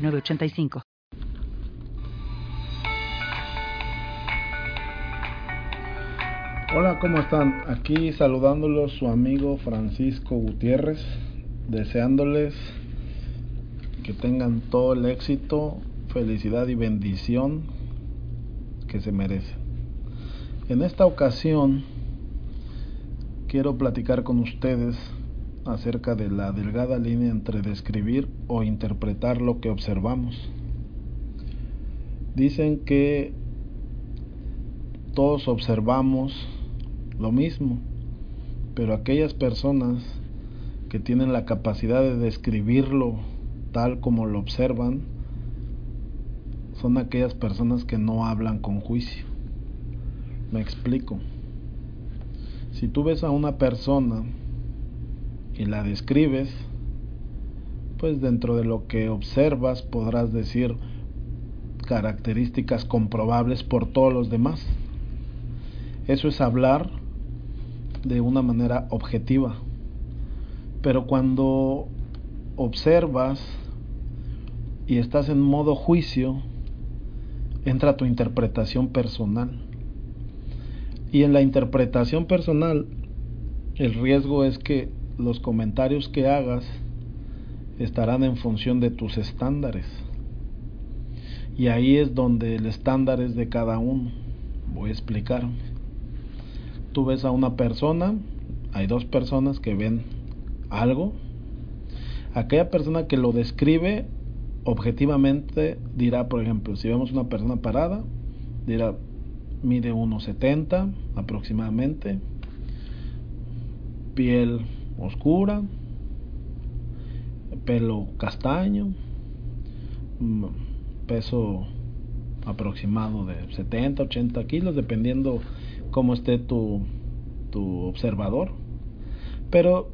906985. Hola, ¿cómo están? Aquí saludándolos su amigo Francisco Gutiérrez, deseándoles que tengan todo el éxito, felicidad y bendición que se merecen. En esta ocasión quiero platicar con ustedes acerca de la delgada línea entre describir o interpretar lo que observamos. Dicen que todos observamos lo mismo, pero aquellas personas que tienen la capacidad de describirlo tal como lo observan, son aquellas personas que no hablan con juicio. Me explico. Si tú ves a una persona y la describes, pues dentro de lo que observas podrás decir características comprobables por todos los demás. Eso es hablar de una manera objetiva. Pero cuando observas y estás en modo juicio, entra tu interpretación personal. Y en la interpretación personal, el riesgo es que los comentarios que hagas estarán en función de tus estándares. Y ahí es donde el estándar es de cada uno. Voy a explicar. Tú ves a una persona, hay dos personas que ven algo. Aquella persona que lo describe objetivamente dirá, por ejemplo, si vemos una persona parada, dirá, mide 1,70 aproximadamente, piel oscura, pelo castaño, mm, peso aproximado de 70, 80 kilos, dependiendo cómo esté tu, tu observador. Pero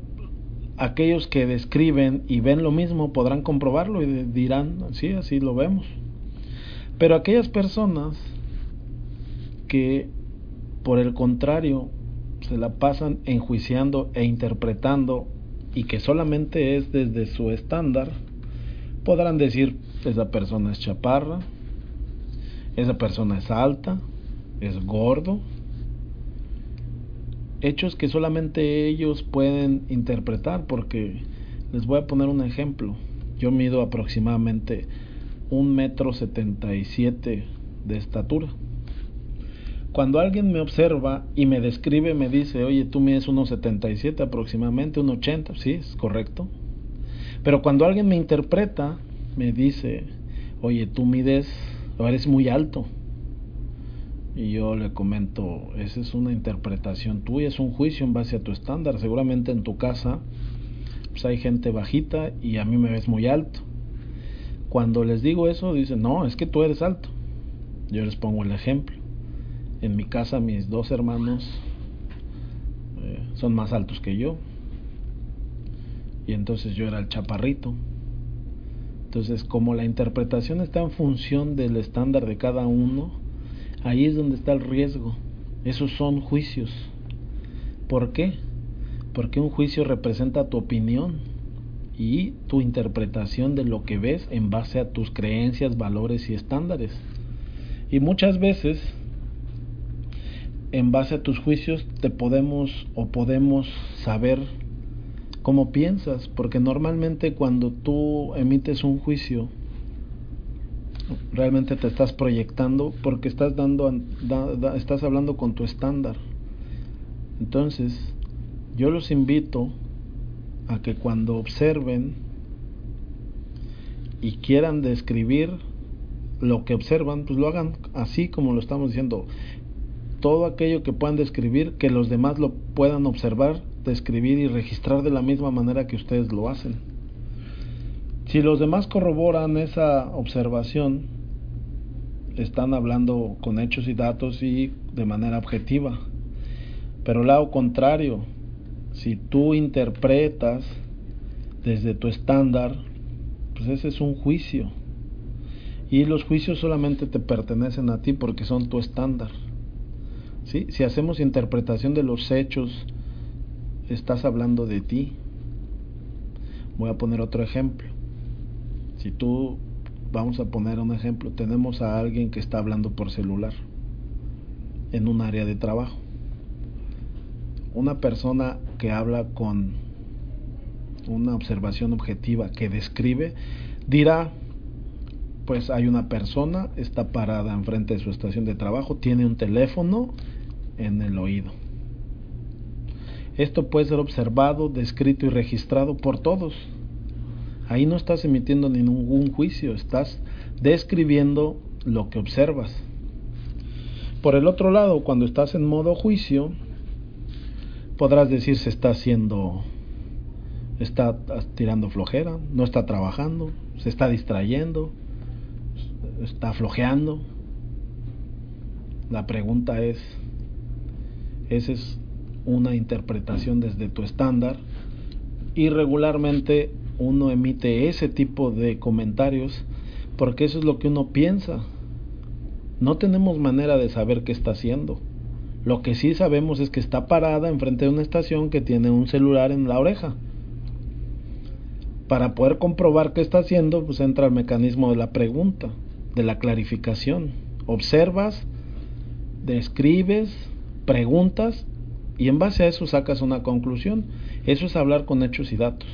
aquellos que describen y ven lo mismo podrán comprobarlo y dirán, sí, así lo vemos. Pero aquellas personas que, por el contrario, se la pasan enjuiciando e interpretando y que solamente es desde su estándar, podrán decir, esa persona es chaparra, esa persona es alta, es gordo, hechos que solamente ellos pueden interpretar porque les voy a poner un ejemplo. Yo mido aproximadamente un metro setenta y siete de estatura. Cuando alguien me observa y me describe, me dice, oye, tú mides 1,77 aproximadamente, 1,80, sí, es correcto. Pero cuando alguien me interpreta, me dice, oye, tú mides, eres muy alto. Y yo le comento, esa es una interpretación tuya, es un juicio en base a tu estándar. Seguramente en tu casa pues hay gente bajita y a mí me ves muy alto. Cuando les digo eso, dicen, no, es que tú eres alto. Yo les pongo el ejemplo en mi casa mis dos hermanos eh, son más altos que yo. Y entonces yo era el chaparrito. Entonces, como la interpretación está en función del estándar de cada uno, ahí es donde está el riesgo. Esos son juicios. ¿Por qué? Porque un juicio representa tu opinión y tu interpretación de lo que ves en base a tus creencias, valores y estándares. Y muchas veces en base a tus juicios te podemos o podemos saber cómo piensas, porque normalmente cuando tú emites un juicio, realmente te estás proyectando porque estás dando estás hablando con tu estándar. Entonces, yo los invito a que cuando observen y quieran describir lo que observan, pues lo hagan así como lo estamos diciendo todo aquello que puedan describir, que los demás lo puedan observar, describir y registrar de la misma manera que ustedes lo hacen. Si los demás corroboran esa observación, están hablando con hechos y datos y de manera objetiva. Pero lado contrario, si tú interpretas desde tu estándar, pues ese es un juicio. Y los juicios solamente te pertenecen a ti porque son tu estándar. ¿Sí? Si hacemos interpretación de los hechos, estás hablando de ti. Voy a poner otro ejemplo. Si tú, vamos a poner un ejemplo, tenemos a alguien que está hablando por celular en un área de trabajo. Una persona que habla con una observación objetiva que describe, dirá, pues hay una persona, está parada enfrente de su estación de trabajo, tiene un teléfono en el oído. Esto puede ser observado, descrito y registrado por todos. Ahí no estás emitiendo ningún juicio, estás describiendo lo que observas. Por el otro lado, cuando estás en modo juicio, podrás decir se está haciendo, está tirando flojera, no está trabajando, se está distrayendo, está flojeando. La pregunta es, esa es una interpretación desde tu estándar y regularmente uno emite ese tipo de comentarios porque eso es lo que uno piensa. No tenemos manera de saber qué está haciendo. Lo que sí sabemos es que está parada enfrente de una estación que tiene un celular en la oreja. Para poder comprobar qué está haciendo, pues entra el mecanismo de la pregunta de la clarificación. Observas, describes, preguntas y en base a eso sacas una conclusión. Eso es hablar con hechos y datos.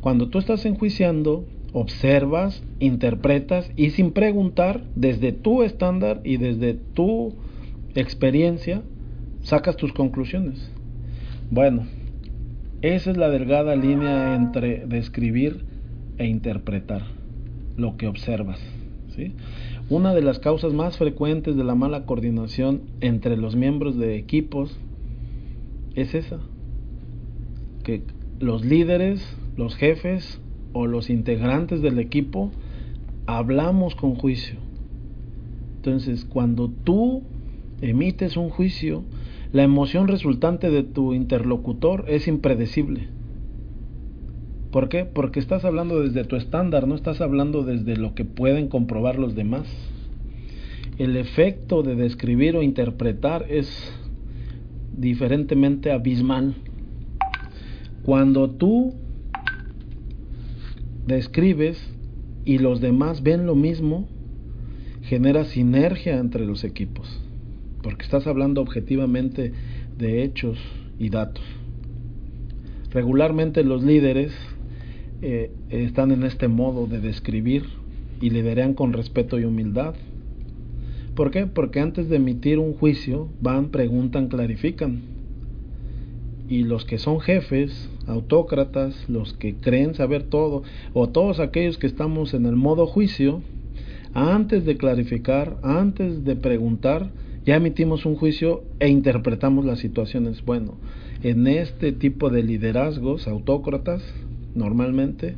Cuando tú estás enjuiciando, observas, interpretas y sin preguntar, desde tu estándar y desde tu experiencia, sacas tus conclusiones. Bueno, esa es la delgada línea entre describir e interpretar lo que observas. Una de las causas más frecuentes de la mala coordinación entre los miembros de equipos es esa, que los líderes, los jefes o los integrantes del equipo hablamos con juicio. Entonces, cuando tú emites un juicio, la emoción resultante de tu interlocutor es impredecible. ¿Por qué? Porque estás hablando desde tu estándar, no estás hablando desde lo que pueden comprobar los demás. El efecto de describir o interpretar es diferentemente abismal. Cuando tú describes y los demás ven lo mismo, genera sinergia entre los equipos, porque estás hablando objetivamente de hechos y datos. Regularmente los líderes eh, están en este modo de describir y lideran con respeto y humildad. ¿Por qué? Porque antes de emitir un juicio van, preguntan, clarifican. Y los que son jefes, autócratas, los que creen saber todo, o todos aquellos que estamos en el modo juicio, antes de clarificar, antes de preguntar, ya emitimos un juicio e interpretamos las situaciones. Bueno, en este tipo de liderazgos autócratas, normalmente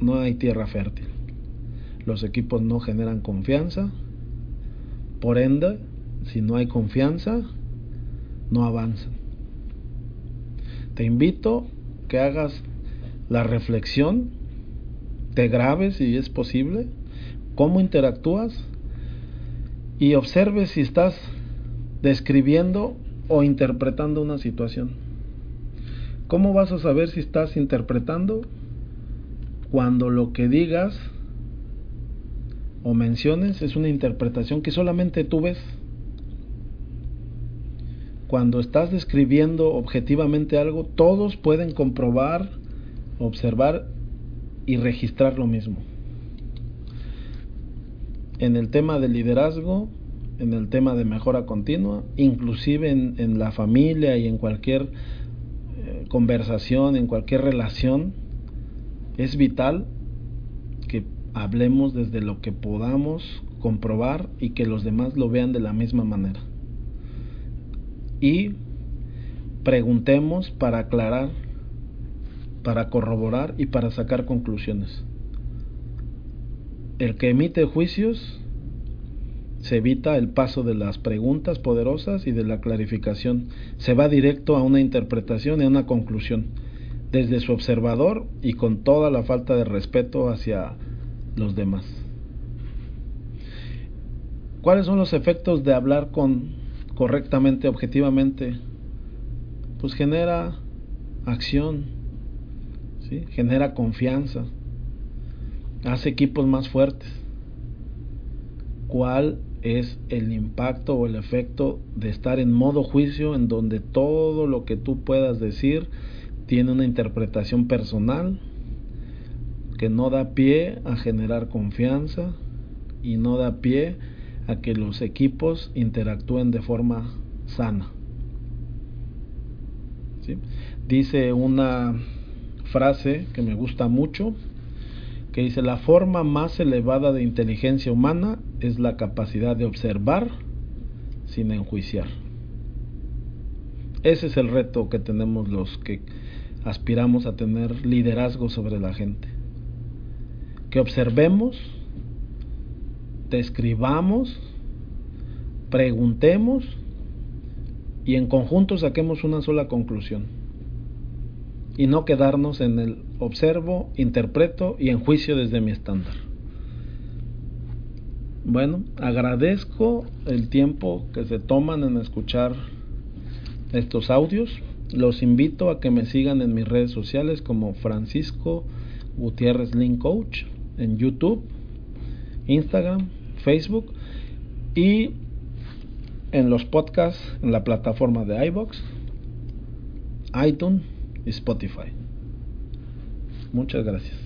no hay tierra fértil. Los equipos no generan confianza. Por ende, si no hay confianza, no avanzan. Te invito que hagas la reflexión, te grabes si es posible, cómo interactúas y observes si estás describiendo o interpretando una situación. ¿Cómo vas a saber si estás interpretando? Cuando lo que digas o menciones es una interpretación que solamente tú ves. Cuando estás describiendo objetivamente algo, todos pueden comprobar, observar y registrar lo mismo. En el tema de liderazgo, en el tema de mejora continua, inclusive en, en la familia y en cualquier conversación, en cualquier relación, es vital que hablemos desde lo que podamos comprobar y que los demás lo vean de la misma manera. Y preguntemos para aclarar, para corroborar y para sacar conclusiones. El que emite juicios se evita el paso de las preguntas poderosas y de la clarificación. Se va directo a una interpretación y a una conclusión, desde su observador y con toda la falta de respeto hacia los demás. ¿Cuáles son los efectos de hablar con correctamente, objetivamente? Pues genera acción, ¿sí? genera confianza, hace equipos más fuertes. ¿Cuál es el impacto o el efecto de estar en modo juicio en donde todo lo que tú puedas decir tiene una interpretación personal que no da pie a generar confianza y no da pie a que los equipos interactúen de forma sana. Dice una frase que me gusta mucho, que dice, la forma más elevada de inteligencia humana es la capacidad de observar sin enjuiciar. Ese es el reto que tenemos los que aspiramos a tener liderazgo sobre la gente. Que observemos, describamos, preguntemos y en conjunto saquemos una sola conclusión. Y no quedarnos en el observo, interpreto y enjuicio desde mi estándar. Bueno, agradezco el tiempo que se toman en escuchar estos audios. Los invito a que me sigan en mis redes sociales como Francisco Gutiérrez Link Coach en YouTube, Instagram, Facebook y en los podcasts en la plataforma de iBox, iTunes Spotify. Muchas gracias.